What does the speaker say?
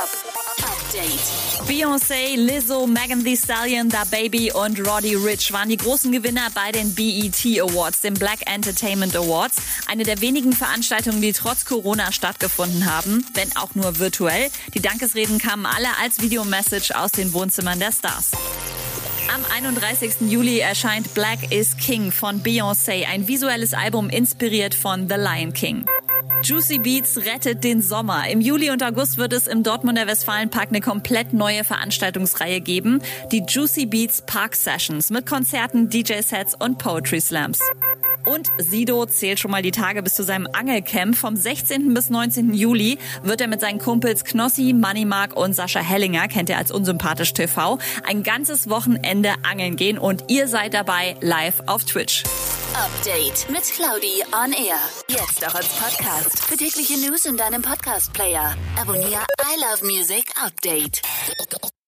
Update. Beyoncé, Lizzo, Megan Thee Stallion, Da Baby und Roddy Rich waren die großen Gewinner bei den BET Awards, den Black Entertainment Awards. Eine der wenigen Veranstaltungen, die trotz Corona stattgefunden haben, wenn auch nur virtuell. Die Dankesreden kamen alle als Videomessage aus den Wohnzimmern der Stars. Am 31. Juli erscheint Black is King von Beyoncé, ein visuelles Album inspiriert von The Lion King. Juicy Beats rettet den Sommer. Im Juli und August wird es im Dortmunder Westfalenpark eine komplett neue Veranstaltungsreihe geben. Die Juicy Beats Park Sessions mit Konzerten, DJ-Sets und Poetry Slams. Und Sido zählt schon mal die Tage bis zu seinem Angelcamp. Vom 16. bis 19. Juli wird er mit seinen Kumpels Knossi, Moneymark und Sascha Hellinger, kennt er als unsympathisch TV, ein ganzes Wochenende angeln gehen und ihr seid dabei live auf Twitch. Update mit Claudi on Air. Jetzt auch als Podcast. Für tägliche News in deinem Podcast-Player. Abonniere I Love Music Update.